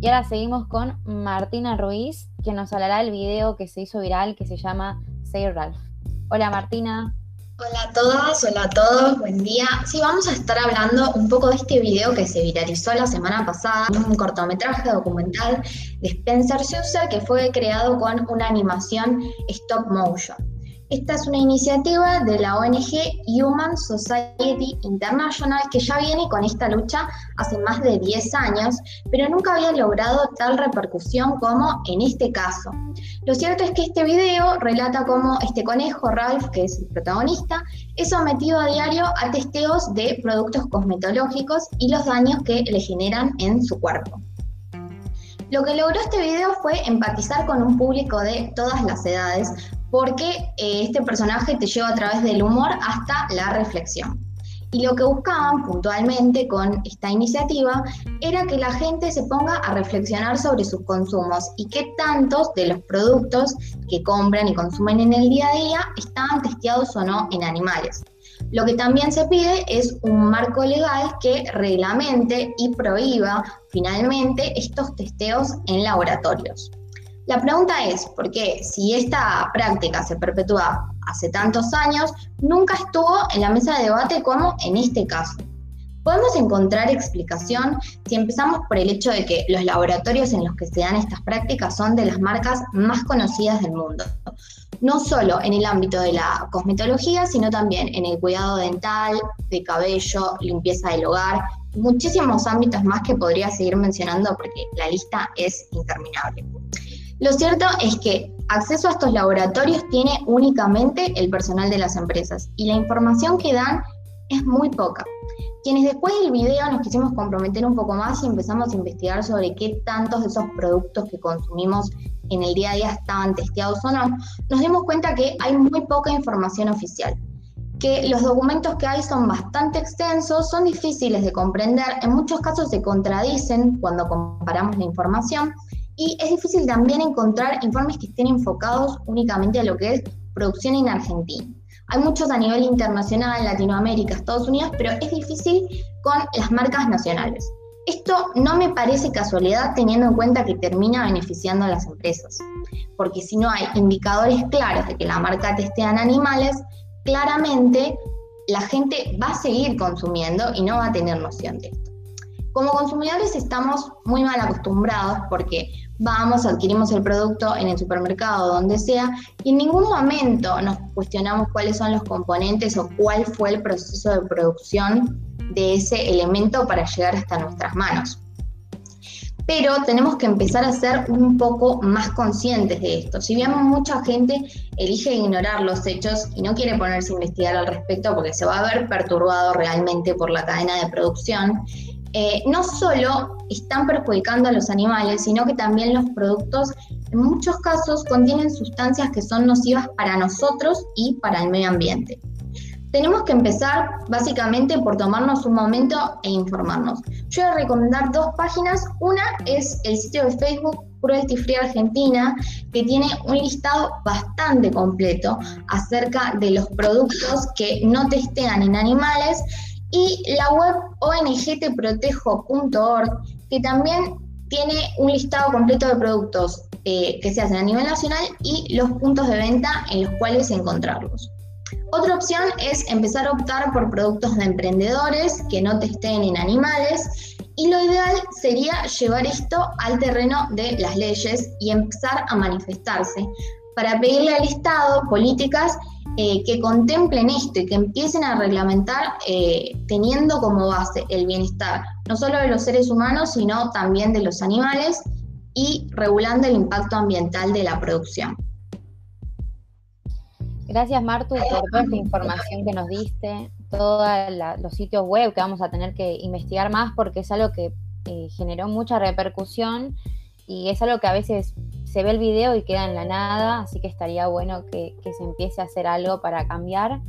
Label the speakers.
Speaker 1: Y ahora seguimos con Martina Ruiz, que nos hablará del video que se hizo viral que se llama Say Ralph. Hola Martina.
Speaker 2: Hola a todas, hola a todos, buen día. Sí, vamos a estar hablando un poco de este video que se viralizó la semana pasada, un cortometraje documental de Spencer Sousa que fue creado con una animación stop motion. Esta es una iniciativa de la ONG Human Society International que ya viene con esta lucha hace más de 10 años, pero nunca había logrado tal repercusión como en este caso. Lo cierto es que este video relata cómo este conejo, Ralph, que es el protagonista, es sometido a diario a testeos de productos cosmetológicos y los daños que le generan en su cuerpo. Lo que logró este video fue empatizar con un público de todas las edades, porque eh, este personaje te lleva a través del humor hasta la reflexión. Y lo que buscaban puntualmente con esta iniciativa era que la gente se ponga a reflexionar sobre sus consumos y qué tantos de los productos que compran y consumen en el día a día estaban testeados o no en animales. Lo que también se pide es un marco legal que reglamente y prohíba finalmente estos testeos en laboratorios. La pregunta es, ¿por qué si esta práctica se perpetúa hace tantos años, nunca estuvo en la mesa de debate como en este caso? Podemos encontrar explicación si empezamos por el hecho de que los laboratorios en los que se dan estas prácticas son de las marcas más conocidas del mundo, no solo en el ámbito de la cosmetología, sino también en el cuidado dental, de cabello, limpieza del hogar, muchísimos ámbitos más que podría seguir mencionando porque la lista es interminable. Lo cierto es que acceso a estos laboratorios tiene únicamente el personal de las empresas y la información que dan es muy poca. Quienes después del video nos quisimos comprometer un poco más y empezamos a investigar sobre qué tantos de esos productos que consumimos en el día a día estaban testeados o no, nos dimos cuenta que hay muy poca información oficial, que los documentos que hay son bastante extensos, son difíciles de comprender, en muchos casos se contradicen cuando comparamos la información y es difícil también encontrar informes que estén enfocados únicamente a lo que es producción en Argentina. Hay muchos a nivel internacional, Latinoamérica, Estados Unidos, pero es difícil con las marcas nacionales. Esto no me parece casualidad teniendo en cuenta que termina beneficiando a las empresas, porque si no hay indicadores claros de que la marca testea en animales, claramente la gente va a seguir consumiendo y no va a tener noción de esto. Como consumidores estamos muy mal acostumbrados porque vamos, adquirimos el producto en el supermercado, donde sea, y en ningún momento nos cuestionamos cuáles son los componentes o cuál fue el proceso de producción de ese elemento para llegar hasta nuestras manos. Pero tenemos que empezar a ser un poco más conscientes de esto. Si bien mucha gente elige ignorar los hechos y no quiere ponerse a investigar al respecto porque se va a ver perturbado realmente por la cadena de producción, eh, no solo están perjudicando a los animales, sino que también los productos en muchos casos contienen sustancias que son nocivas para nosotros y para el medio ambiente. Tenemos que empezar básicamente por tomarnos un momento e informarnos. Yo voy a recomendar dos páginas. Una es el sitio de Facebook Cruelty Free Argentina, que tiene un listado bastante completo acerca de los productos que no testean en animales y la web ongteprotejo.org, que también tiene un listado completo de productos eh, que se hacen a nivel nacional y los puntos de venta en los cuales encontrarlos. Otra opción es empezar a optar por productos de emprendedores que no testeen en animales y lo ideal sería llevar esto al terreno de las leyes y empezar a manifestarse para pedirle al Estado políticas eh, que contemplen esto y que empiecen a reglamentar eh, teniendo como base el bienestar no solo de los seres humanos, sino también de los animales y regulando el impacto ambiental de la producción.
Speaker 1: Gracias Martu por toda esta información que nos diste, todos los sitios web que vamos a tener que investigar más porque es algo que eh, generó mucha repercusión y es algo que a veces se ve el video y queda en la nada, así que estaría bueno que, se empiece a hacer algo para cambiar.